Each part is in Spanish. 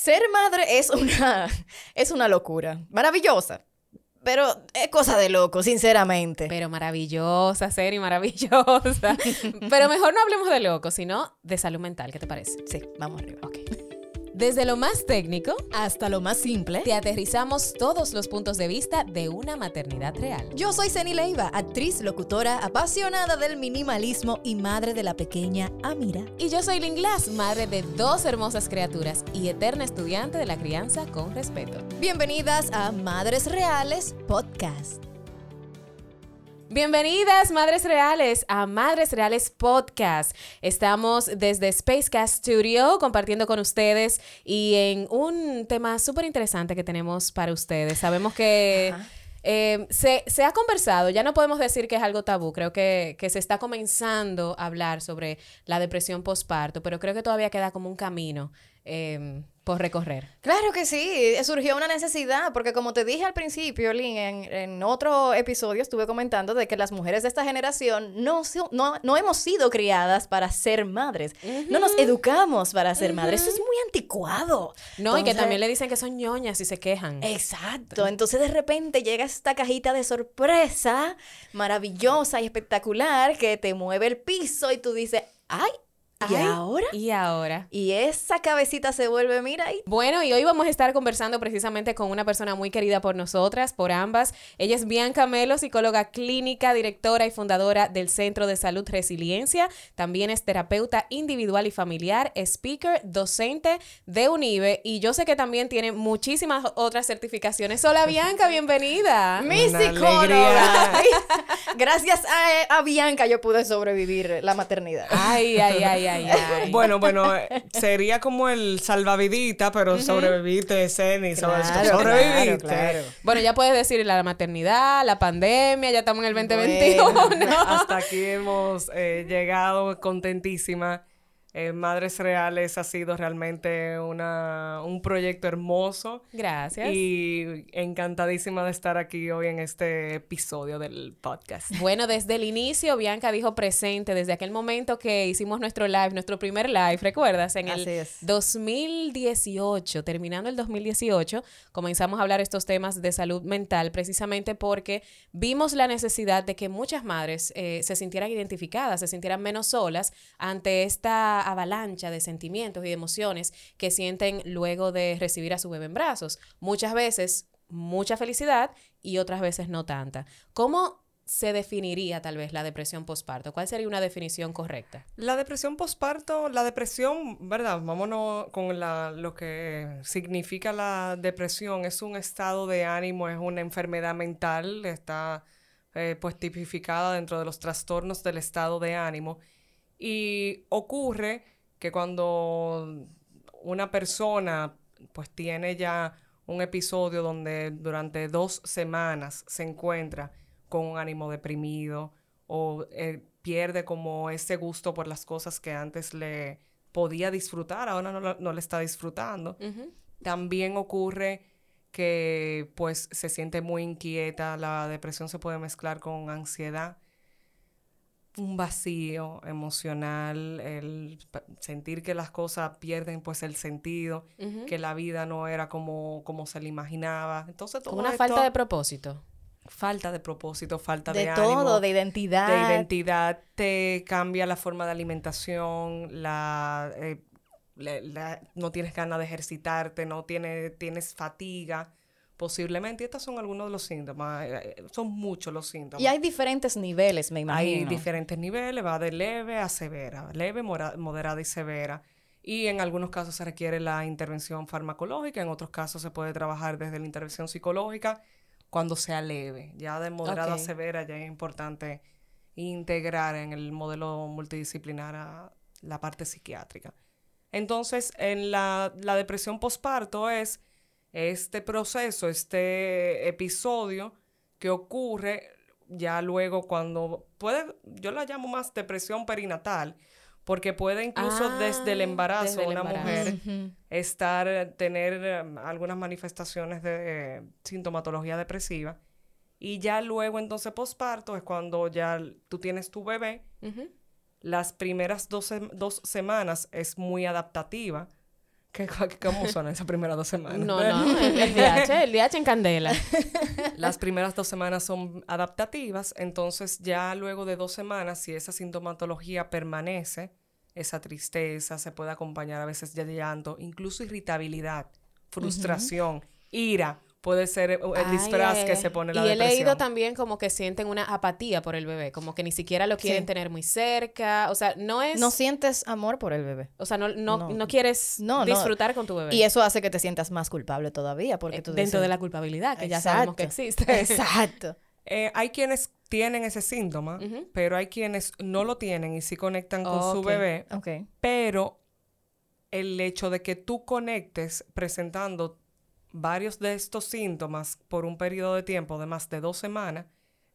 Ser madre es una, es una locura. Maravillosa. Pero es cosa de loco, sinceramente. Pero maravillosa, Seri, maravillosa. Pero mejor no hablemos de loco, sino de salud mental. ¿Qué te parece? Sí, vamos arriba. Ok. Desde lo más técnico hasta lo más simple, te aterrizamos todos los puntos de vista de una maternidad real. Yo soy Ceni Leiva, actriz, locutora, apasionada del minimalismo y madre de la pequeña Amira. Y yo soy Lynn Glass, madre de dos hermosas criaturas y eterna estudiante de la crianza con respeto. Bienvenidas a Madres Reales Podcast. Bienvenidas, Madres Reales, a Madres Reales Podcast. Estamos desde Spacecast Studio compartiendo con ustedes y en un tema súper interesante que tenemos para ustedes. Sabemos que... Eh, se, ha conversado, ya no podemos decir que es algo tabú, creo que, que, se está comenzando a hablar sobre la depresión postparto, pero creo que todavía queda como un camino eh, por recorrer. Claro que sí, surgió una necesidad, porque como te dije al principio, Lynn, en, otro episodio estuve comentando de que las mujeres de esta generación no, no, no hemos sido criadas para ser madres, no nos educamos para ser madres, eso es muy anticuado. No, y que también le dicen que son ñoñas y se quejan. Exacto, entonces de repente llega esta cajita de sorpresa maravillosa y espectacular que te mueve el piso y tú dices, ay, ¿Y ahora? ¿Y ahora? Y esa cabecita se vuelve, mira ahí. Bueno, y hoy vamos a estar conversando precisamente con una persona muy querida por nosotras, por ambas. Ella es Bianca Melo, psicóloga clínica, directora y fundadora del Centro de Salud Resiliencia. También es terapeuta individual y familiar, speaker, docente de UNIBE. Y yo sé que también tiene muchísimas otras certificaciones. Hola, Bianca, bienvenida. Mi psicóloga. Gracias a, a Bianca yo pude sobrevivir la maternidad. Ay, ay, ay. Bueno, bueno, sería como el salvavidita, pero sobreviviste, Ceni, sobreviviste. Bueno, ya puedes decir la maternidad, la pandemia, ya estamos en el 2021. Hasta aquí hemos eh, llegado contentísima eh, Madres Reales ha sido realmente una, un proyecto hermoso. Gracias. Y encantadísima de estar aquí hoy en este episodio del podcast. Bueno, desde el inicio, Bianca dijo presente, desde aquel momento que hicimos nuestro live, nuestro primer live, ¿recuerdas? En el 2018, terminando el 2018, comenzamos a hablar estos temas de salud mental, precisamente porque vimos la necesidad de que muchas madres eh, se sintieran identificadas, se sintieran menos solas ante esta avalancha de sentimientos y de emociones que sienten luego de recibir a su bebé en brazos. Muchas veces mucha felicidad y otras veces no tanta. ¿Cómo se definiría tal vez la depresión postparto? ¿Cuál sería una definición correcta? La depresión postparto, la depresión, ¿verdad? Vámonos con lo que significa la depresión. Es un estado de ánimo, es una enfermedad mental, está eh, pues tipificada dentro de los trastornos del estado de ánimo y ocurre que cuando una persona pues tiene ya un episodio donde durante dos semanas se encuentra con un ánimo deprimido o eh, pierde como ese gusto por las cosas que antes le podía disfrutar, ahora no, no le está disfrutando. También ocurre que pues se siente muy inquieta, la depresión se puede mezclar con ansiedad un vacío emocional, el sentir que las cosas pierden pues el sentido, que la vida no era como, como se le imaginaba. Entonces todo una falta de propósito. Falta de propósito, falta de, de todo, de identidad. De identidad, te cambia la forma de alimentación, la, eh, no tienes ganas de ejercitarte, no tienes, tienes fatiga posiblemente. Estos son algunos de los síntomas. Eh, eh, son muchos los síntomas. Y hay diferentes niveles, me imagino. Hay diferentes niveles, va de leve a severa, leve, moderada y severa. Y en algunos casos se requiere la intervención farmacológica, en otros casos se puede trabajar desde la intervención psicológica cuando sea leve. Ya de moderada a severa ya es importante integrar en el modelo multidisciplinar a la parte psiquiátrica. Entonces, en la, la depresión postparto es este proceso, este episodio que ocurre ya luego cuando puede, yo la llamo más depresión perinatal, porque puede incluso ah, desde el embarazo una mujer estar, tener um, algunas manifestaciones de sintomatología depresiva. Y ya luego entonces posparto es cuando ya tú tienes tu bebé. Las primeras dos, dos semanas es muy adaptativa ¿Qué, ¿Cómo son esas primeras dos semanas? No, no, el, DH, el DH en candela. Las primeras dos semanas son adaptativas, entonces ya luego de dos semanas, si esa sintomatología permanece, esa tristeza se puede acompañar a veces de llanto, incluso irritabilidad, frustración, ira, puede ser el disfraz que se pone la Y he leído también como que sienten una apatía por el bebé, como que ni siquiera lo quieren tener muy cerca, o sea, no es... No sientes amor por el bebé. O sea, no, no, no. quieres disfrutar con tu bebé. Y eso hace que te sientas más culpable todavía, porque eh, tú Dentro de la culpabilidad, que ya sabemos que existe. Exacto. Eh, hay quienes tienen ese síntoma, pero hay quienes no lo tienen y sí conectan con su bebé. Okay. Pero el hecho de que tú conectes presentando varios de estos síntomas por un periodo de tiempo de más de dos semanas,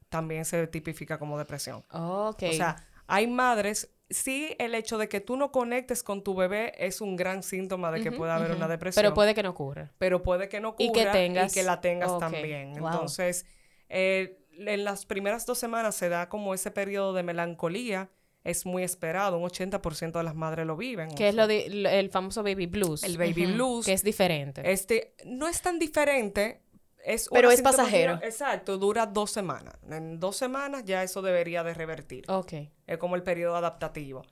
también se tipifica como depresión. O sea, hay madres, sí, el hecho de que tú no conectes con tu bebé es un gran síntoma de que puede haber una depresión. Pero puede que no ocurra. Pero puede que no ocurra y que, tengas... y que la tengas también. Entonces, eh, en las primeras dos semanas se da como ese periodo de melancolía, es muy esperado. Un 80% de las madres lo viven. Que es lo de, el famoso baby blues. El baby blues. Que es diferente. Este, no es tan diferente. Es Pero es pasajero. Exacto, dura dos semanas. En dos semanas ya eso debería de revertir. Ok. Es como el periodo adaptativo.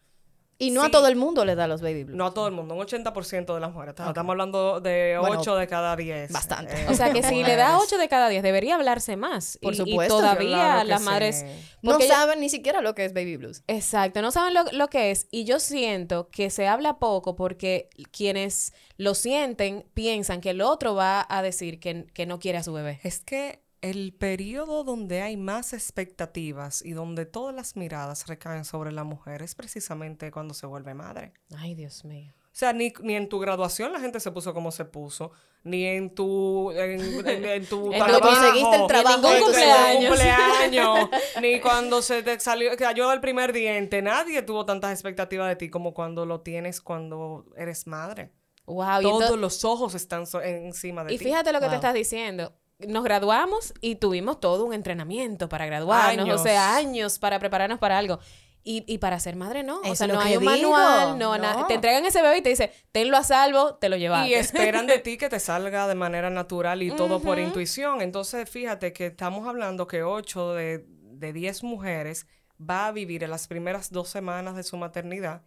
Y no a todo el mundo le da los baby blues. No a todo el mundo, un 80% de las mujeres. Estamos hablando de 8 de cada 10. Bastante. Eh, o sea que si le da 8 de cada 10, debería hablarse más. Por supuesto. Y todavía las madres... No saben ni siquiera lo que es baby blues. Exacto, no saben lo, lo, que es. Y yo siento que se habla poco porque quienes lo sienten piensan que el otro va a decir que, que no quiere a su bebé. Es que el periodo donde hay más expectativas y donde todas las miradas recaen sobre la mujer es precisamente cuando se vuelve madre. Ay, Dios mío. O sea, ni, ni en tu graduación la gente se puso como se puso, ni en tu en, en, tu trabajo, conseguiste el trabajo, ni cumpleaños, cumpleaños ni cuando se te salió cayó el primer diente, nadie tuvo tantas expectativas de ti como cuando lo tienes cuando eres madre. Wow, todos los ojos están encima de ti. Y fíjate lo que te estás diciendo nos graduamos y tuvimos todo un entrenamiento para graduarnos, o sea, años para prepararnos para algo. Y, y para ser madre no, o sea, no hay un manual, no, nada. Te entregan ese bebé y te dice, tenlo a salvo, te lo llevas. Y esperan de ti que te salga de manera natural y todo por intuición. Entonces, fíjate que estamos hablando que 8 de, de 10 mujeres va a vivir en las primeras dos semanas de su maternidad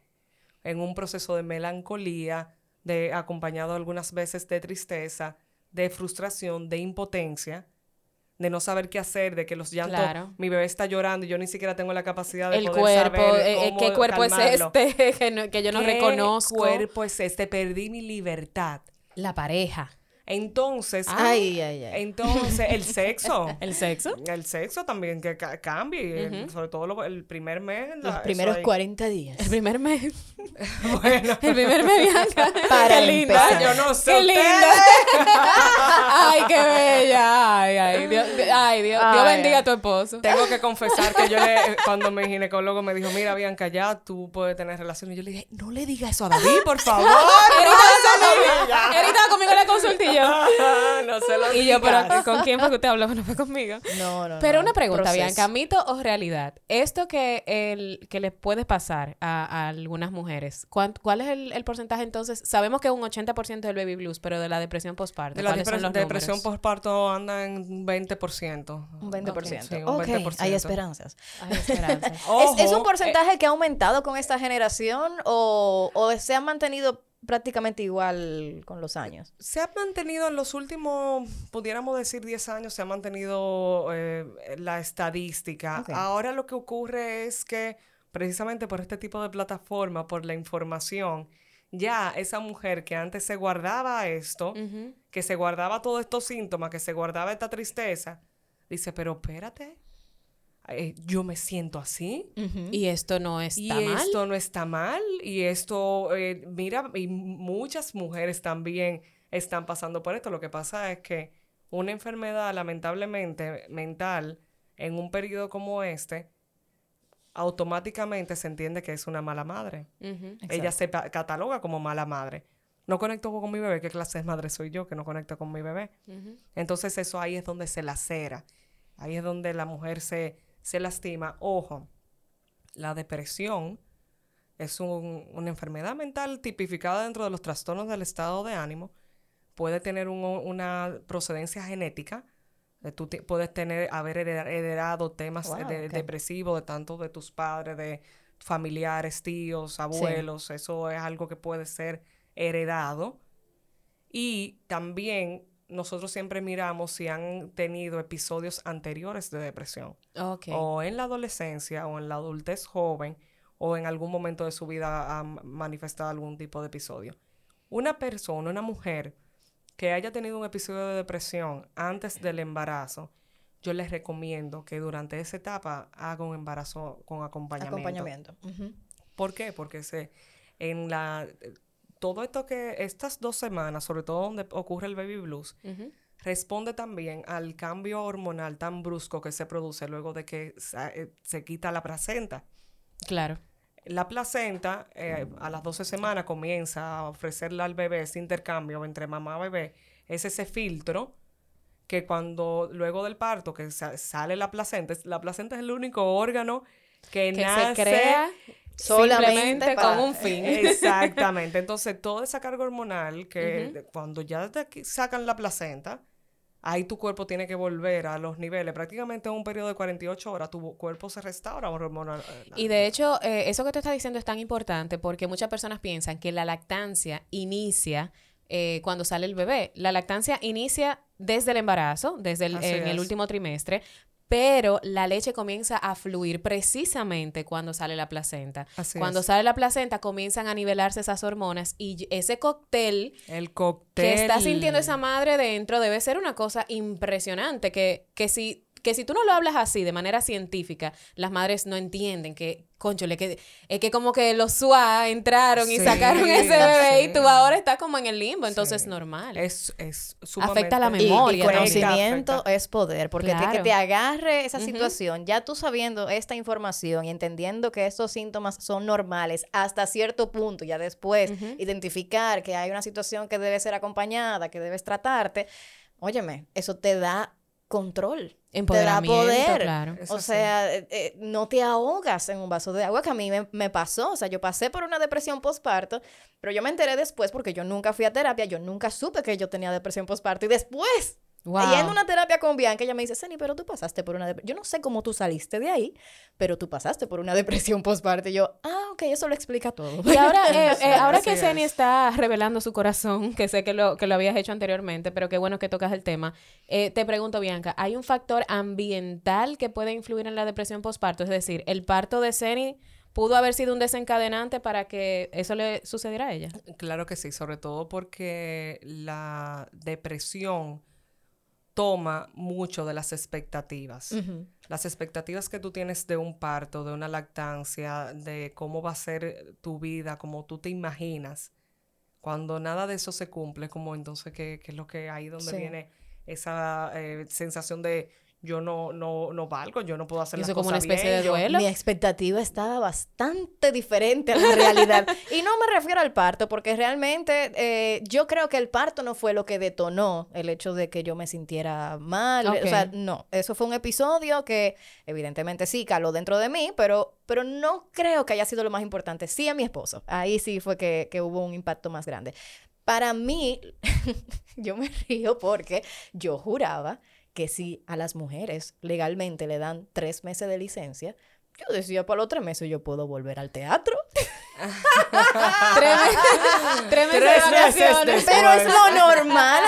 en un proceso de melancolía, de acompañado algunas veces de tristeza, de frustración, de impotencia, de no saber qué hacer, de que los llantos, mi bebé está llorando y yo ni siquiera tengo la capacidad de el poder cuerpo, saber eh, eh, qué cuerpo es este que, yo no reconozco. ¿Qué cuerpo es este? Perdí mi libertad. La pareja. Entonces, ay, ay, ay. entonces el sexo. ¿El sexo? El sexo también que cambie, sobre todo el primer mes. Los primeros 40 días. El primer mes. bueno. El primer mes, Bianca. Para qué linda. Yo no sé. Qué linda. ay, qué bella. Ay, ay, Dios, ay, Dios, Dios bendiga a tu esposo. Tengo que confesar que yo le, cuando mi ginecólogo me dijo, mira, Bianca, ya tú puedes tener relaciones, yo le dije, no le digas eso a David, por favor. Conmigo en la consultilla no se lo Y yo, pero ¿con quién fue que usted habló? No fue conmigo. No, no. Pero una pregunta, Bianca, ¿mito o realidad? Esto que, el, que le puede pasar a, algunas mujeres, ¿cuál, es el, porcentaje entonces? Sabemos que un 80% del baby blues, pero de la depresión postparto. De la depresión postparto anda en un 20%. Un 20%. Sí, un 20%. Hay esperanzas. Hay esperanzas. ¿Es, un porcentaje eh, que ha aumentado con esta generación o, o se ha mantenido prácticamente igual con los años. Se ha mantenido en los últimos, pudiéramos decir 10 años, se ha mantenido eh, la estadística. Ahora lo que ocurre es que precisamente por este tipo de plataforma, por la información, ya esa mujer que antes se guardaba esto, que se guardaba todos estos síntomas, que se guardaba esta tristeza, dice, pero espérate, eh, yo me siento así. Y esto no está y mal. Y esto no está mal. Y esto, eh, mira, y muchas mujeres también están pasando por esto. Lo que pasa es que una enfermedad, lamentablemente, mental, en un periodo como este, automáticamente se entiende que es una mala madre. Ella se cataloga como mala madre. No conecto con mi bebé. ¿Qué clase de madre soy yo que no conecto con mi bebé? Entonces eso ahí es donde se lacera. Ahí es donde la mujer se, se lastima. Ojo, la depresión es una enfermedad mental tipificada dentro de los trastornos del estado de ánimo. Puede tener una procedencia genética. Eh, tú puedes tener, haber heredado temas depresivos de tanto de tus padres, de familiares, tíos, abuelos. Eso es algo que puede ser heredado. Y también nosotros siempre miramos si han tenido episodios anteriores de depresión. O en la adolescencia o en la adultez joven o en algún momento de su vida han manifestado algún tipo de episodio. Una persona, una mujer que haya tenido un episodio de depresión antes del embarazo, yo les recomiendo que durante esa etapa haga un embarazo con acompañamiento. Acompañamiento. ¿Por qué? Porque se, en la todo esto que estas dos semanas, sobre todo donde ocurre el baby blues, responde también al cambio hormonal tan brusco que se produce luego de que se, eh, quita la placenta. Claro. La placenta eh, a las 12 semanas comienza a ofrecerle al bebé ese intercambio entre mamá y bebé. Es ese filtro que cuando luego del parto que sale la placenta, la placenta es el único órgano que, que nace se crea Solamente con un fin. Exactamente. Entonces, toda esa carga hormonal que cuando ya te sacan la placenta, ahí tu cuerpo tiene que volver a los niveles. Prácticamente en un periodo de 48 horas tu cuerpo se restaura hormonal. Y de hecho, eh, eso que tú estás diciendo es tan importante porque muchas personas piensan que la lactancia inicia eh, cuando sale el bebé. La lactancia inicia desde el embarazo, desde el, en el último trimestre, pero la leche comienza a fluir precisamente cuando sale la placenta. cuando sale la placenta comienzan a nivelarse esas hormonas y ese cóctel, el cóctel que está sintiendo esa madre dentro debe ser una cosa impresionante que, que si que si tú no lo hablas así, de manera científica, las madres no entienden que, conchole, que es que como que los SUA entraron y sacaron ese bebé y tú ahora estás como en el limbo, entonces es normal. Es, es sumamente... Afecta la memoria. Y, conocimiento es poder, porque que te agarre esa situación, ya tú sabiendo esta información y entendiendo que estos síntomas son normales hasta cierto punto, ya después identificar que hay una situación que debe ser acompañada, que debes tratarte, óyeme, eso te da control. Te da poder. Claro. O sea, eh, eh, no te ahogas en un vaso de agua, que a mí me, me, pasó. O sea, yo pasé por una depresión postparto, pero yo me enteré después porque yo nunca fui a terapia, yo nunca supe que yo tenía depresión postparto. Y después y en una terapia con Bianca, ella me dice, Seni, pero tú pasaste por una depresión. Yo no sé cómo tú saliste de ahí, pero tú pasaste por una depresión postparto. Y yo, ah, ok, eso lo explica todo. Y ahora, eh, eh, ahora que Seni está revelando su corazón, que sé que lo, que lo habías hecho anteriormente, pero qué bueno que tocas el tema, eh, te pregunto, Bianca, ¿hay un factor ambiental que puede influir en la depresión postparto? Es decir, ¿el parto de Seni pudo haber sido un desencadenante para que eso le sucediera a ella? Claro que sí, sobre todo porque la depresión toma mucho de las expectativas. Las expectativas que tú tienes de un parto, de una lactancia, de cómo va a ser tu vida, como tú te imaginas. Cuando nada de eso se cumple, como entonces, ¿qué, es lo que hay donde viene esa eh, sensación de yo no, no, no valgo, yo no puedo hacer las como una especie de duelo. mi expectativa estaba bastante diferente a la realidad. y no me refiero al parto, porque realmente eh, yo creo que el parto no fue lo que detonó el hecho de que yo me sintiera mal. O sea, no, eso fue un episodio que evidentemente sí caló dentro de mí, pero, pero no creo que haya sido lo más importante. Sí a mi esposo. Ahí sí fue que, que hubo un impacto más grande. Para mí, yo me río porque yo juraba que si a las mujeres legalmente le dan tres meses de licencia, yo decía, para los tres meses yo puedo volver al teatro. Tres, meses, de vacaciones. Pero es lo normal.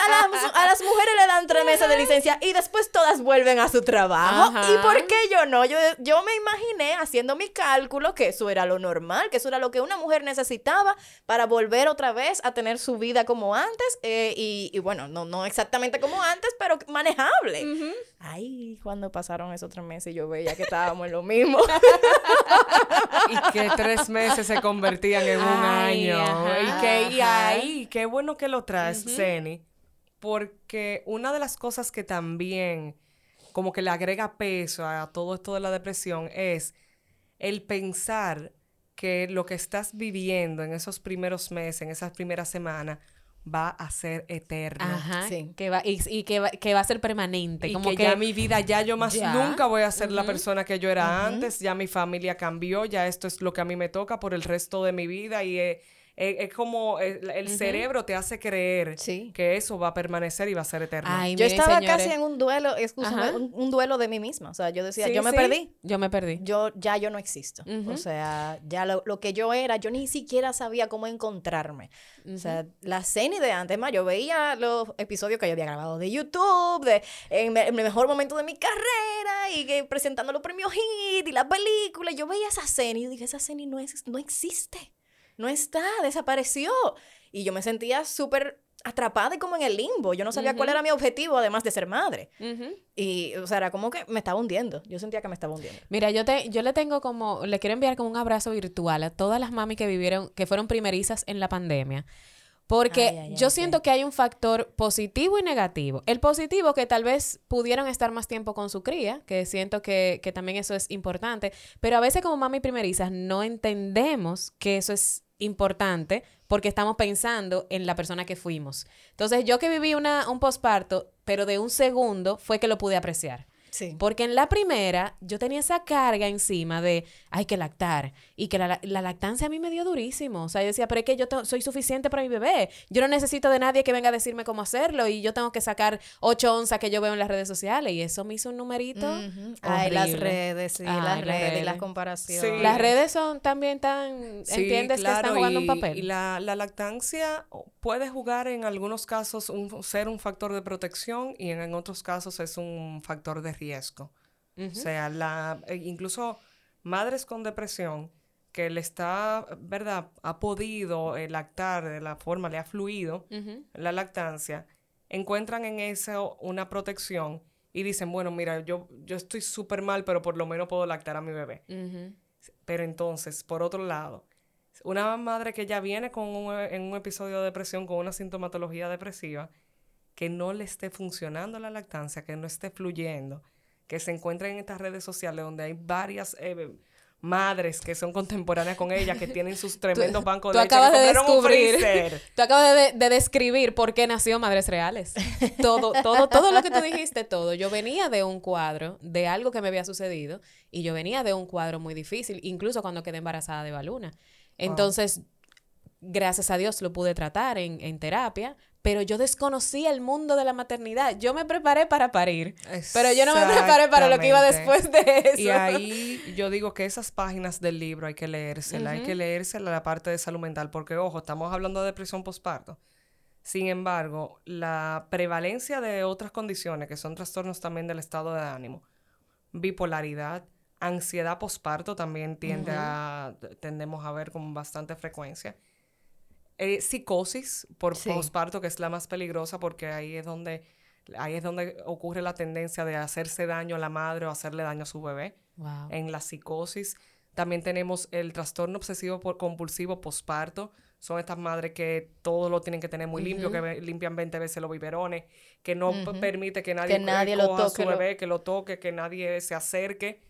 A las, mujeres le dan tres meses de licencia y después todas vuelven a su trabajo. ¿Y por qué yo no? Yo, yo me imaginé haciendo mi cálculo que eso era lo normal, que eso era lo que una mujer necesitaba para volver otra vez a tener su vida como antes. Eh, y, bueno, no, no exactamente como antes, pero manejable. Ay, cuando pasaron esos tres meses yo veía que estábamos en lo mismo. y que tres meses se convertían en un año. y que ahí, qué bueno que lo traes, Zeni, porque una de las cosas que también como que le agrega peso a todo esto de la depresión es el pensar que lo que estás viviendo en esos primeros meses, en esas primeras semanas, va a ser eterno. Ajá, sí. que va, y, que, va, que, va, a ser permanente. Y como que, ya mi vida, ya yo más nunca voy a ser la persona que yo era antes, ya mi familia cambió, ya esto es lo que a mí me toca por el resto de mi vida y... es como el, cerebro te hace creer que eso va a permanecer y va a ser eterno. yo estaba casi en un duelo, un, un, duelo de mí misma. O sea, yo decía, yo me perdí. Yo me perdí. Yo ya yo no existo. O sea, ya lo, lo, que yo era, yo ni siquiera sabía cómo encontrarme. O sea, la cena de antes, más yo veía los episodios que yo había grabado de YouTube, de en, el mejor momento de mi carrera, y que presentando los premios HIT y la película. Yo veía esa cena y dije, esa cena no, es, no existe. No está, desapareció. Y yo me sentía súper atrapada y como en el limbo. Yo no sabía cuál era mi objetivo, además de ser madre. Y, o sea, era como que me estaba hundiendo. Yo sentía que me estaba hundiendo. Mira, yo, te, yo le tengo como, le quiero enviar como un abrazo virtual a todas las mami que vivieron, que fueron primerizas en la pandemia. Porque yo siento que hay un factor positivo y negativo. El positivo que tal vez pudieron estar más tiempo con su cría, que siento que, que también eso es importante, pero a veces como mami primerizas no entendemos que eso es importante porque estamos pensando en la persona que fuimos. Entonces, yo que viví una, un posparto, pero de un segundo, fue que lo pude apreciar. Porque en la primera yo tenía esa carga encima de hay que lactar y que la, lactancia a mí me dio durísimo. O sea, yo decía, pero es que yo soy suficiente para mi bebé. Yo no necesito de nadie que venga a decirme cómo hacerlo y yo tengo que sacar ocho onzas que yo veo en las redes sociales y eso me hizo un numerito. Ay, las redes, sí, las, redes, y las comparaciones. Las redes son también tan, entiendes que están jugando un papel. Y la, la lactancia puede jugar en algunos casos un, ser un factor de protección y en, otros casos es un factor de riesgo. O sea, la, e, incluso madres con depresión que le está, ¿verdad? Ha podido eh, lactar de la forma, le ha fluido la lactancia, encuentran en eso una protección y dicen, bueno, mira, yo, yo estoy súper mal, pero por lo menos puedo lactar a mi bebé. Pero entonces, por otro lado, una madre que ya viene con en un episodio de depresión, con una sintomatología depresiva, que no le esté funcionando la lactancia, que no esté fluyendo, que se encuentre en estas redes sociales donde hay varias eh, madres que son contemporáneas con ella, que tienen sus tremendos bancos de leche, acabas de descubrir, tú acabas de, describir por qué nació Madres Reales. Todo, todo, todo lo que tú dijiste, todo. Yo venía de un cuadro, de algo que me había sucedido, y yo venía de un cuadro muy difícil, incluso cuando quedé embarazada de Baluna. Entonces, gracias a Dios lo pude tratar en, terapia, pero yo desconocía el mundo de la maternidad. Yo me preparé para parir, pero yo no me preparé para lo que iba después de eso. Y ahí yo digo que esas páginas del libro hay que leérsela, hay que leérsela la parte de salud mental, porque ojo, estamos hablando de depresión postparto. Sin embargo, la prevalencia de otras condiciones, que son trastornos también del estado de ánimo, bipolaridad, Ansiedad posparto también tiende a, tendemos a ver con bastante frecuencia. Eh, psicosis por posparto, que es la más peligrosa porque ahí es donde ahí es donde ocurre la tendencia de hacerse daño a la madre o hacerle daño a su bebé. En la psicosis. También tenemos el trastorno obsesivo por compulsivo posparto. Son estas madres que todo lo tienen que tener muy limpio, que limpian 20 veces los biberones, que no permite que nadie, que lo toque, a su bebé, que lo toque, que nadie se acerque.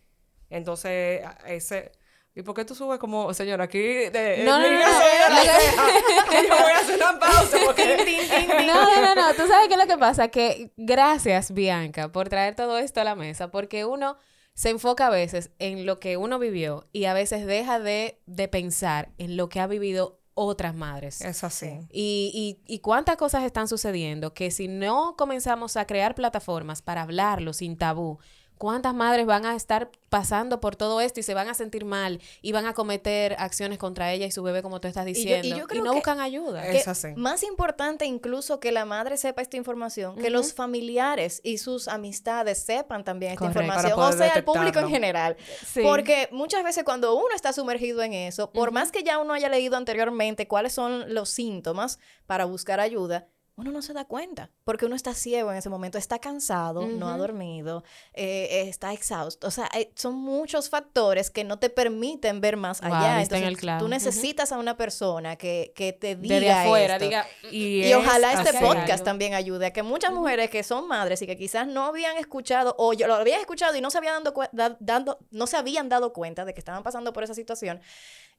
Entonces, ese... ¿Y por qué tú subes como, señora, aquí de, no, no, no, no, yo voy a hacer una pausa no, no, no, tú sabes qué es lo que pasa, que gracias, Bianca, por traer todo esto a la mesa, porque uno se enfoca a veces en lo que uno vivió y a veces deja de, de pensar en lo que ha vivido otras madres. Es así. Y, y, y, cuántas cosas están sucediendo que si no comenzamos a crear plataformas para hablarlo sin tabú, ¿Cuántas madres van a estar pasando por todo esto y se van a sentir mal y van a cometer acciones contra ella y su bebé, como tú estás diciendo? Y, no buscan ayuda. Es así. Más importante incluso que la madre sepa esta información, que los familiares y sus amistades sepan también esta información, o sea, el público en general. Porque muchas veces cuando uno está sumergido en eso, por más que ya uno haya leído anteriormente cuáles son los síntomas para buscar ayuda, uno no se da cuenta, porque uno está ciego en ese momento, está cansado, no ha dormido, eh, está exhausto. O sea, son muchos factores que no te permiten ver más allá. Entonces, tú necesitas a una persona que, que te diga afuera, esto. diga, y, ojalá este podcast también ayude a que muchas mujeres que son madres y que quizás no habían escuchado o yo lo habían escuchado y no se habían dando, dando no se habían dado cuenta de que estaban pasando por esa situación,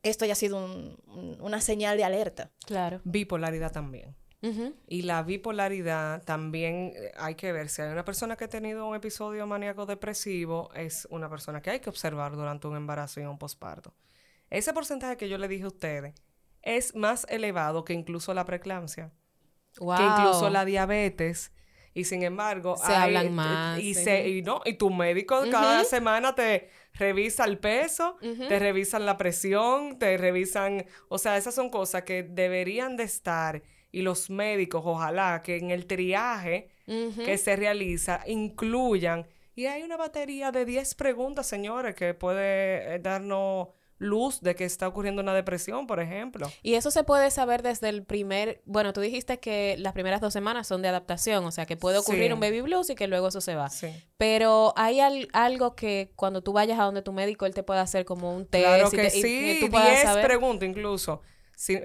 esto ya ha sido una señal de alerta. Claro. Bipolaridad también. Y la bipolaridad también eh, hay que ver. Si hay una persona que ha tenido un episodio maníaco depresivo, es una persona que hay que observar durante un embarazo y un posparto. Ese porcentaje que yo le dije a ustedes es más elevado que incluso la preeclampsia, que incluso la diabetes. Y sin embargo, se hablan más. Y, y, no, y tu médico cada semana te revisa el peso, te revisan la presión, te revisan. O sea, esas son cosas que deberían de estar y los médicos, ojalá que en el triaje que se realiza incluyan. Y hay una batería de 10 preguntas, señores, que puede eh, darnos luz de que está ocurriendo una depresión, por ejemplo. Y eso se puede saber desde el primer, bueno, tú dijiste que las primeras dos semanas son de adaptación, o sea, que puede ocurrir un baby blues y que luego eso se va. Sí. Pero hay algo que cuando tú vayas a donde tu médico, él te puede hacer como un test. Claro que sí, y, tú 10 preguntas incluso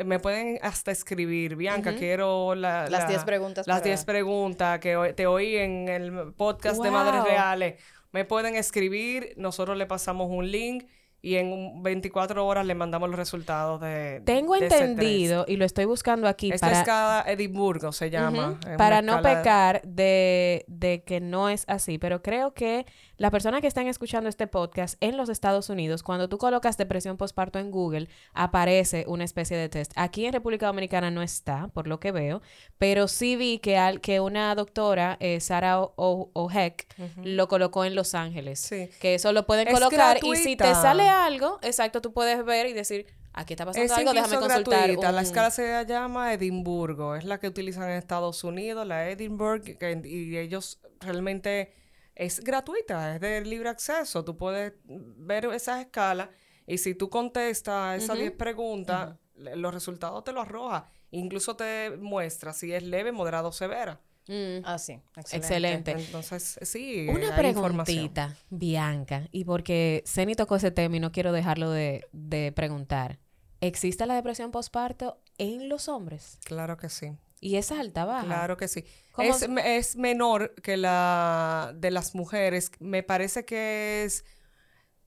me pueden hasta escribir, Bianca, quiero las 10 preguntas. Las 10 preguntas que te oí en el podcast de Madres Reales. Me pueden escribir, nosotros le pasamos un link y en 24 horas le mandamos los resultados de. Tengo entendido, y lo estoy buscando aquí. Esta para, escala Edimburgo se llama. Para no pecar de, de, que no es así, pero creo que las personas que están escuchando este podcast en los Estados Unidos, cuando tú colocas depresión postparto en Google, aparece una especie de test. Aquí en República Dominicana no está, por lo que veo, pero sí vi que, al, que una doctora, eh, Sara O'Heck, lo colocó en Los Ángeles. Sí. Que eso lo pueden colocar y si te sale algo, exacto, tú puedes ver y decir, aquí está pasando algo, déjame consultar. La escala se llama Edimburgo, es la que utilizan en Estados Unidos, la Edinburgh, y ellos realmente es gratuita, es de libre acceso, tú puedes ver esas escalas y si tú contestas esas 10 preguntas, los resultados te los arroja, incluso te muestra si es leve, moderado o severa. Mm. Ah, sí. Excelente. Entonces, sí. Una preguntita, Bianca, y porque Ceni tocó ese tema y no quiero dejarlo de, preguntar. ¿Existe la depresión postparto en los hombres? Claro que sí. ¿Y es alta, baja? Claro que sí. Es, es, menor que la de las mujeres. Me parece que es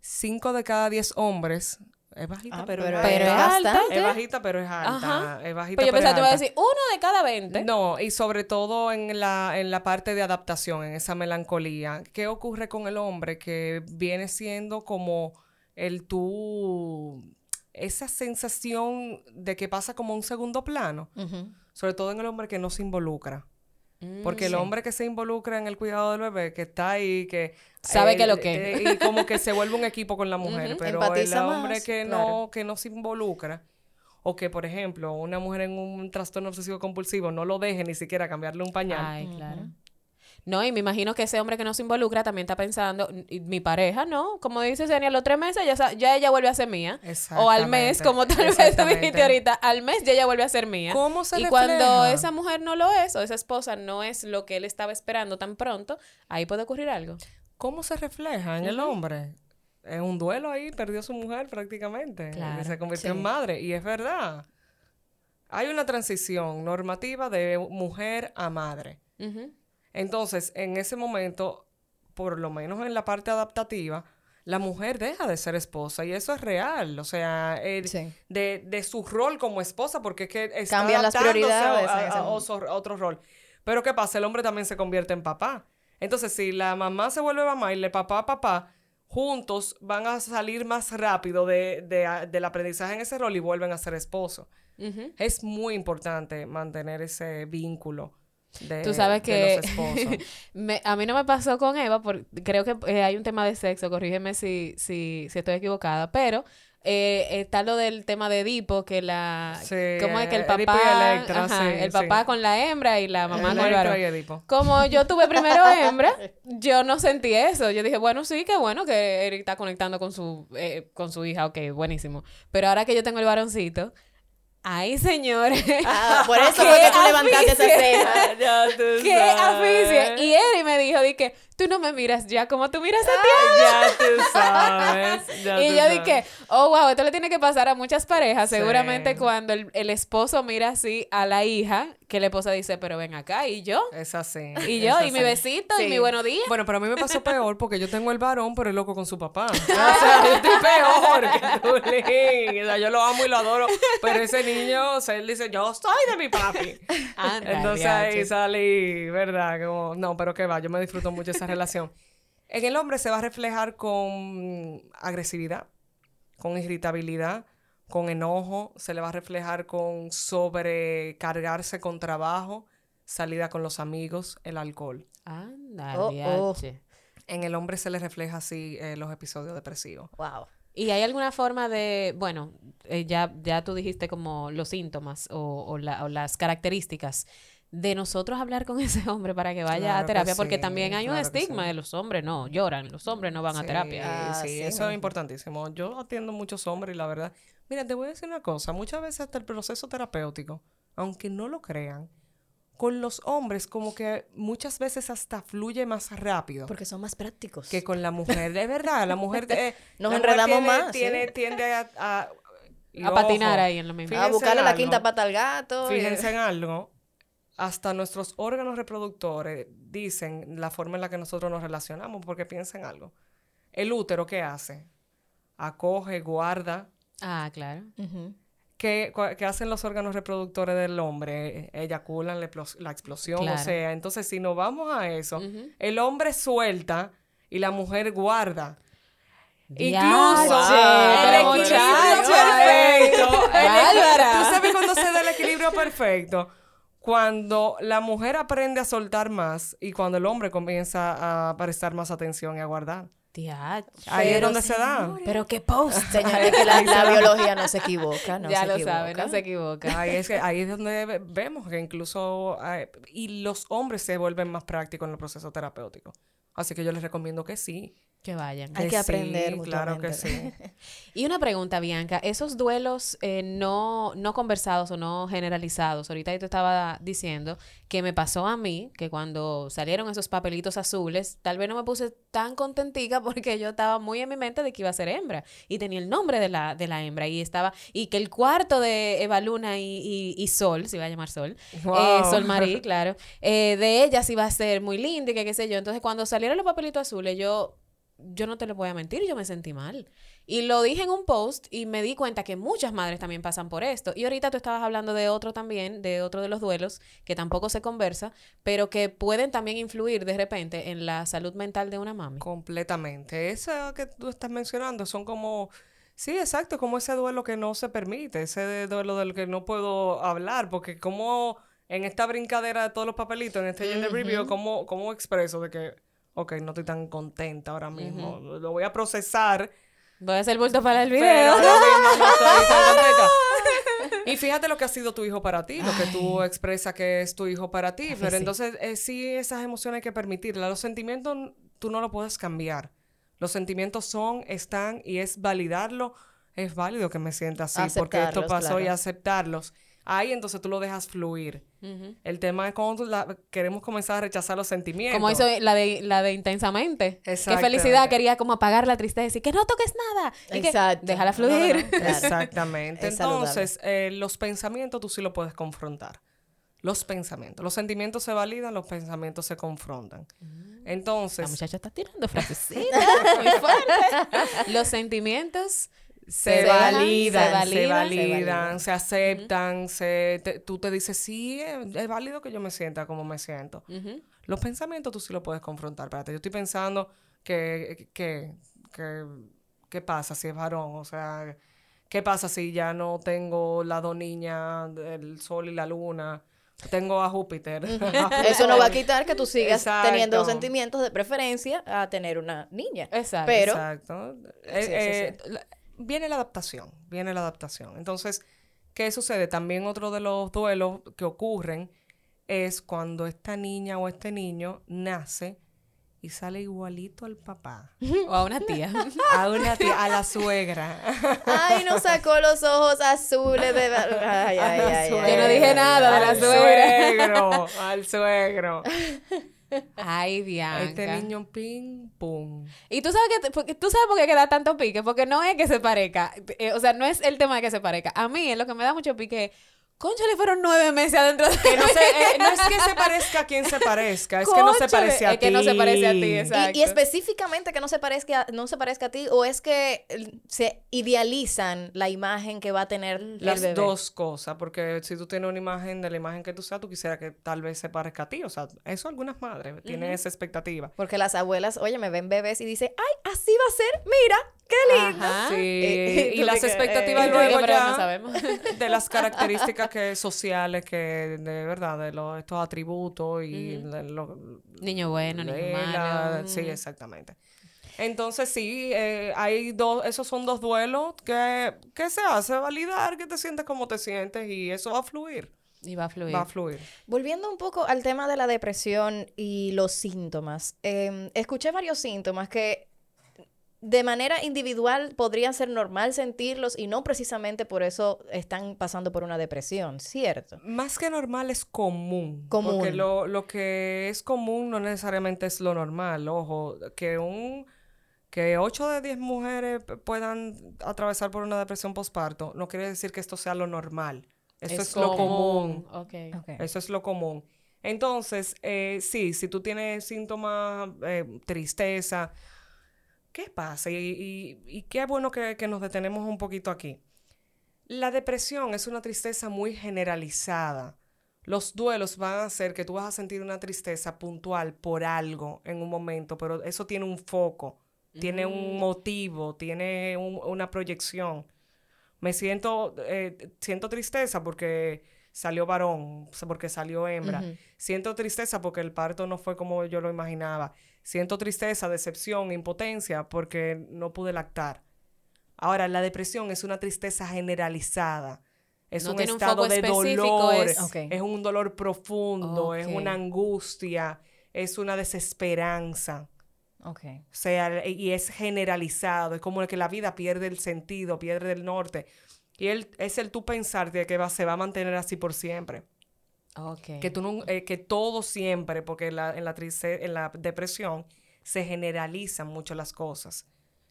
5 de cada 10 hombres es bajita, ah, pero, es, alta. Es bajita, pero es alta. Es bajita, pues yo pensaba que iba a decir uno de cada 20. No, y sobre todo en la, en la parte de adaptación, en esa melancolía. ¿Qué ocurre con el hombre? Que viene siendo como el tú. Esa sensación de que pasa como un segundo plano. Sobre todo en el hombre que no se involucra. Porque el mm, hombre que se involucra en el cuidado del bebé, que está ahí, que... Sabe que lo que... Eh, y como que se vuelve un equipo con la mujer. Pero el hombre que, no, que no se involucra, o que, por ejemplo, una mujer en un trastorno obsesivo compulsivo no lo deje ni siquiera cambiarle un pañal. Ay, claro. No, y me imagino que ese hombre que no se involucra también está pensando, mi pareja, ¿no? Como dice Zenia, los tres meses ya, ya ella vuelve a ser mía. O al mes, como tal vez tú dijiste ahorita, al mes ya ella vuelve a ser mía. ¿Cómo se Y cuando esa mujer no lo es, o esa esposa no es lo que él estaba esperando tan pronto, ahí puede ocurrir algo. ¿Cómo se refleja en el hombre? En un duelo ahí, perdió a su mujer prácticamente. Claro. se convirtió en madre. Y es verdad. Hay una transición normativa de mujer a madre. Entonces, en ese momento, por lo menos en la parte adaptativa, la mujer deja de ser esposa y eso es real, o sea, de, de, su rol como esposa, porque es que está Cambian las prioridades a, otro rol. Pero ¿qué pasa? El hombre también se convierte en papá. Entonces, si la mamá se vuelve mamá y el papá papá, juntos van a salir más rápido de, del aprendizaje en ese rol y vuelven a ser esposos. Es muy importante mantener ese vínculo Tú sabes que a mí no me pasó con Eva, porque creo que eh, hay un tema de sexo, corrígeme si, si, si estoy equivocada, pero eh, está lo del tema de Edipo, que la... ¿Cómo es que el papá... el papá con la hembra y la mamá con el varón. Como yo tuve primero hembra, yo no sentí eso. Yo dije, bueno, sí, qué bueno que Eric está conectando con su, eh, con su hija, ok, buenísimo. Pero ahora que yo tengo el varoncito, Ay, señores. Ah, por eso fue que tú levantaste esa ceja. ¡Qué afición! Y Eri me dijo, que tú no me miras ya como tú miras a ti. ya tú sabes. y yo dije, oh, wow, esto le tiene que pasar a muchas parejas. Seguramente cuando el, el, esposo mira así a la hija, que la esposa dice, pero ven acá, ¿y yo? Es así. Y yo, y mi besito, y mi buenos días. Bueno, pero a mí me pasó peor porque yo tengo el varón, pero el loco con su papá. o sea, yo estoy peor que tú, O sea, yo lo amo y lo adoro, pero ese niño, o sea, él dice, yo soy de mi papi. Entonces ahí sale, ¿verdad? Como, no, pero que va, yo me disfruto mucho esa relación. En el hombre se va a reflejar con agresividad, con irritabilidad, con enojo, se le va a reflejar con sobrecargarse con trabajo, salida con los amigos, el alcohol. Anda, oh, oh. En el hombre se le refleja así eh, los episodios depresivos. Wow. ¿Y hay alguna forma de, bueno, eh, ya, ya tú dijiste como los síntomas o, o las características de nosotros hablar con ese hombre para que vaya a terapia, porque también hay un estigma de los hombres no lloran, los hombres no van a terapia. Ah, sí, eso es importantísimo. Yo atiendo muchos hombres y la verdad, mira, te voy a decir una cosa, muchas veces hasta el proceso terapéutico, aunque no lo crean, con los hombres como que muchas veces hasta fluye más rápido. Porque son más prácticos. Que con la mujer, de verdad, la mujer de, Nos enredamos más. Tiene, tiende a, a, a patinar ahí en lo mismo. A buscarle la quinta pata al gato. Fíjense en algo hasta nuestros órganos reproductores dicen la forma en la que nosotros nos relacionamos, porque piensen algo. El útero, ¿qué hace? Acoge, guarda. Ah, claro. ¿Qué, hacen los órganos reproductores del hombre? Eyaculan la, explosión, o sea, entonces si nos vamos a eso, el hombre suelta y la mujer guarda. Incluso el equilibrio perfecto. ¿Tú sabes cuando se da el equilibrio perfecto? Cuando la mujer aprende a soltar más y cuando el hombre comienza a prestar más atención y a guardar. Ahí es donde se da. Pero qué post, señores, que la, biología no se equivoca. ya lo saben, no se equivoca. Ahí es, ahí es donde vemos que incluso... y los hombres se vuelven más prácticos en el proceso terapéutico. Así que yo les recomiendo que sí, que vayan. Hay que aprender. claro que sí. y una pregunta, Bianca, esos duelos eh, no, no conversados o no generalizados, ahorita yo te estaba diciendo que me pasó a mí, que cuando salieron esos papelitos azules, tal vez no me puse tan contentica porque yo estaba muy en mi mente de que iba a ser hembra y tenía el nombre de la, de la hembra y estaba, y que el cuarto de Eva Luna y, y, Sol, se iba a llamar Sol, eh, Sol Marí, claro, eh, de ellas iba a ser muy linda y que qué sé yo. Entonces cuando salieron los papelitos azules, yo yo no te lo voy a mentir, yo me sentí mal. Y lo dije en un post y me di cuenta que muchas madres también pasan por esto. Y ahorita tú estabas hablando de otro también, de otro de los duelos, que tampoco se conversa, pero que pueden también influir de repente en la salud mental de una mami. Completamente. Eso que tú estás mencionando son como... Sí, exacto, como ese duelo que no se permite, ese duelo del que no puedo hablar, porque como en esta brincadera de todos los papelitos, en este gender review, ¿cómo, ¿cómo expreso de que ok, no estoy tan contenta ahora mismo, lo voy a procesar. Voy a hacer bulto para el video. Y fíjate lo que ha sido tu hijo para ti, lo que tú expresas que es tu hijo para ti. Pero entonces, eh, sí, esas emociones hay que permitirlas. Los sentimientos tú no lo puedes cambiar. Los sentimientos son, están y es validarlo. Es válido que me sienta así porque esto pasó y aceptarlos ahí entonces tú lo dejas fluir. El tema es cuando queremos comenzar a rechazar los sentimientos. Como hizo la de, la de intensamente. Qué felicidad, quería como apagar la tristeza y que no toques nada. Exacto. déjala fluir. Exactamente. Entonces, eh, los pensamientos tú sí lo puedes confrontar. Los pensamientos. Los sentimientos se validan, los pensamientos se confrontan. Mm. Entonces. La muchacha está tirando frasecitas muy fuerte. los sentimientos se, validan, se, validan, se, aceptan, se, tú te dices, sí, es, válido que yo me sienta como me siento. Los pensamientos tú sí los puedes confrontar. Espérate, yo estoy pensando que, que, que, ¿qué pasa si es varón? O sea, ¿qué pasa si ya no tengo las dos niñas, el sol y la luna? Tengo a Júpiter. Eso no va a quitar que tú sigas teniendo sentimientos de preferencia a tener una niña. Exacto. Pero, Exacto. Eh, eh, viene la adaptación, viene la adaptación. Entonces, ¿qué sucede? También otro de los duelos que ocurren es cuando esta niña o este niño nace y sale igualito al papá. O a una tía. A una tía, a la suegra. Ay, no sacó los ojos azules de... Ay, ay, ay, Yo no dije nada de la suegra. Al suegro, al suegro. Ay, Bianca. Este niño ping, pum. Y tú sabes que tú sabes por qué queda tanto pique, porque no es que se parezca, eh, o sea, no es el tema de que se parezca. A mí es lo que me da mucho pique Concha, le fueron nueve meses adentro de que no, eh, no es que se parezca a quien se parezca, es que no se parece a ti. Es que no se parece a ti, exacto. Y, específicamente que no se parezca, no se parezca a ti, o es que se idealizan la imagen que va a tener Las dos cosas, porque si tú tienes una imagen de la imagen que tú seas, tú quisieras que tal vez se parezca a ti. O sea, eso algunas madres tienen esa expectativa. Porque las abuelas, oye, me ven bebés y dicen, ay, así va a ser, mira, qué lindo. Sí, eh, y, las expectativas eh, luego ya no sabemos. de las características que sociales que de verdad de los estos atributos y niño bueno niño malo sí exactamente entonces sí eh, hay dos esos son dos duelos que, que se hace validar que te sientes como te sientes y eso va a fluir y va a fluir. Va a fluir. Volviendo un poco al tema de la depresión y los síntomas. Em, escuché varios síntomas que de manera individual podría ser normal sentirlos y no precisamente por eso están pasando por una depresión, ¿cierto? Más que normal es común. Común. Porque lo, que es común no necesariamente es lo normal. Ojo, que un que 8 de 10 mujeres puedan atravesar por una depresión postparto no quiere decir que esto sea lo normal. Eso es, lo común. Okay. Eso es lo común. Entonces, eh, sí, si tú tienes síntomas, eh, tristeza, ¿qué pasa? Y, qué bueno que, nos detenemos un poquito aquí. La depresión es una tristeza muy generalizada. Los duelos van a hacer que tú vas a sentir una tristeza puntual por algo en un momento, pero eso tiene un foco, tiene un mm. motivo, tiene una proyección. Me siento, eh, siento tristeza porque salió varón, porque salió hembra. Siento tristeza porque el parto no fue como yo lo imaginaba. Siento tristeza, decepción, impotencia porque no pude lactar. Ahora, la depresión es una tristeza generalizada. Es un estado de dolor, es... un dolor profundo, es una angustia, es una desesperanza. Okay. O sea, y es generalizado, es como que la vida pierde el sentido, pierde el norte. Y él, es el tú pensar de que va, se va a mantener así por siempre. Que, tú no, eh, que todo siempre, porque la, en, la en la depresión se generalizan mucho las cosas.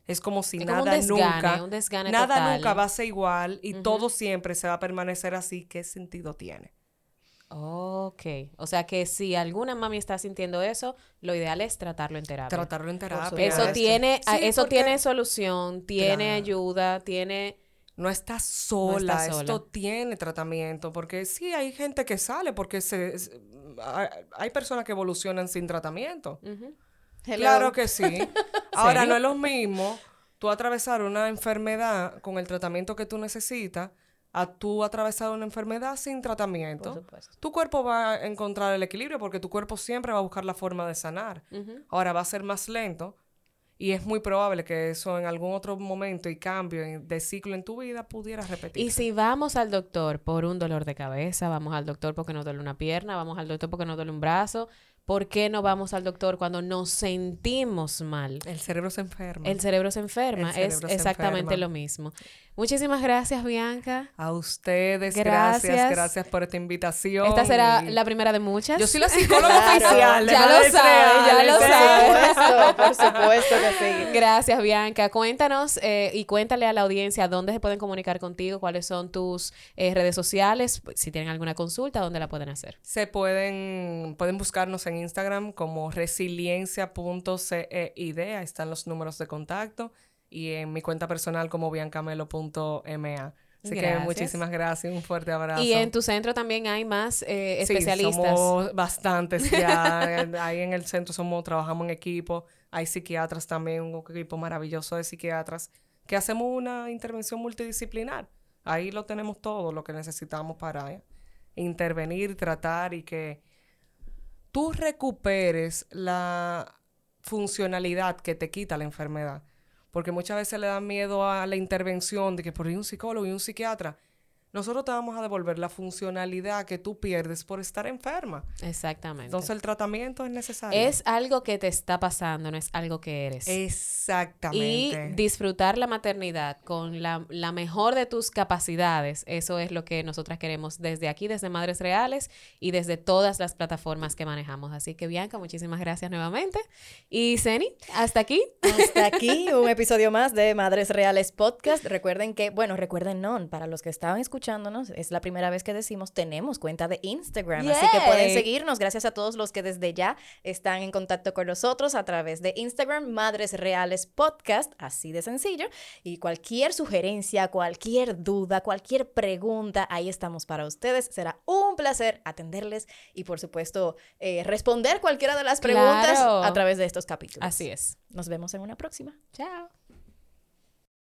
Es como si nada nunca, nada nunca va a ser igual y todo siempre se va a permanecer así. ¿Qué sentido tiene? Ok. O sea que si alguna mami está sintiendo eso, lo ideal es tratarlo en terapia. Tratarlo en terapia. Eso tiene, eso tiene solución, tiene ayuda, tiene no estás sola, esto tiene tratamiento, porque sí hay gente que sale, porque se, hay, personas que evolucionan sin tratamiento. Claro que sí. Ahora, no es lo mismo tú atravesar una enfermedad con el tratamiento que tú necesitas a tú atravesar una enfermedad sin tratamiento. Tu cuerpo va a encontrar el equilibrio porque tu cuerpo siempre va a buscar la forma de sanar. Ahora va a ser más lento, y es muy probable que eso en algún otro momento y cambio de ciclo en tu vida pudiera repetir. Y si vamos al doctor por un dolor de cabeza, vamos al doctor porque nos duele una pierna, vamos al doctor porque nos duele un brazo, ¿Por qué no vamos al doctor cuando nos sentimos mal? El cerebro se enferma. El cerebro se enferma. es exactamente lo mismo. Muchísimas gracias, Bianca. A ustedes, gracias. gracias. por esta invitación. Esta será la primera de muchas. Yo soy la psicóloga oficial. Ya lo sabes, ya lo sabes. Por supuesto que sí. Gracias, Bianca. Cuéntanos eh, y cuéntale a la audiencia dónde se pueden comunicar contigo, cuáles son tus eh, redes sociales, si tienen alguna consulta, dónde la pueden hacer. Se pueden, pueden buscarnos en Instagram como resiliencia.ceid, ahí están los números de contacto, y en mi cuenta personal como biancamelo.ma. Así que muchísimas gracias, un fuerte abrazo. Y en tu centro también hay más eh, especialistas. Sí, somos bastantes ya. ahí en el centro somos, trabajamos en equipo. Hay psiquiatras también, un equipo maravilloso de psiquiatras que hacemos una intervención multidisciplinar. Ahí lo tenemos todo, lo que necesitamos para eh, intervenir, tratar y que tú recuperes la funcionalidad que te quita la enfermedad. Porque muchas veces le da miedo a la intervención de que por ahí un psicólogo y un psiquiatra. Nosotros te vamos a devolver la funcionalidad que tú pierdes por estar enferma. Exactamente. Entonces el tratamiento es necesario. Es algo que te está pasando, no es algo que eres. Exactamente. Y disfrutar la maternidad con la, la mejor de tus capacidades, eso es lo que nosotras queremos desde aquí, desde Madres Reales y desde todas las plataformas que manejamos. Así que Bianca, muchísimas gracias nuevamente. Y Seni, hasta aquí. Hasta aquí un episodio más de Madres Reales Podcast. Recuerden que, bueno, recuerden no, para los que estaban escuchando es la primera vez que decimos, tenemos cuenta de Instagram. Así que pueden seguirnos. Gracias a todos los que desde ya están en contacto con nosotros a través de Instagram, Madres Reales Podcast, así de sencillo. Y cualquier sugerencia, cualquier duda, cualquier pregunta, ahí estamos para ustedes. Será un placer atenderles y, por supuesto, eh, responder cualquiera de las preguntas a través de estos capítulos. Así es. Nos vemos en una próxima. Chao.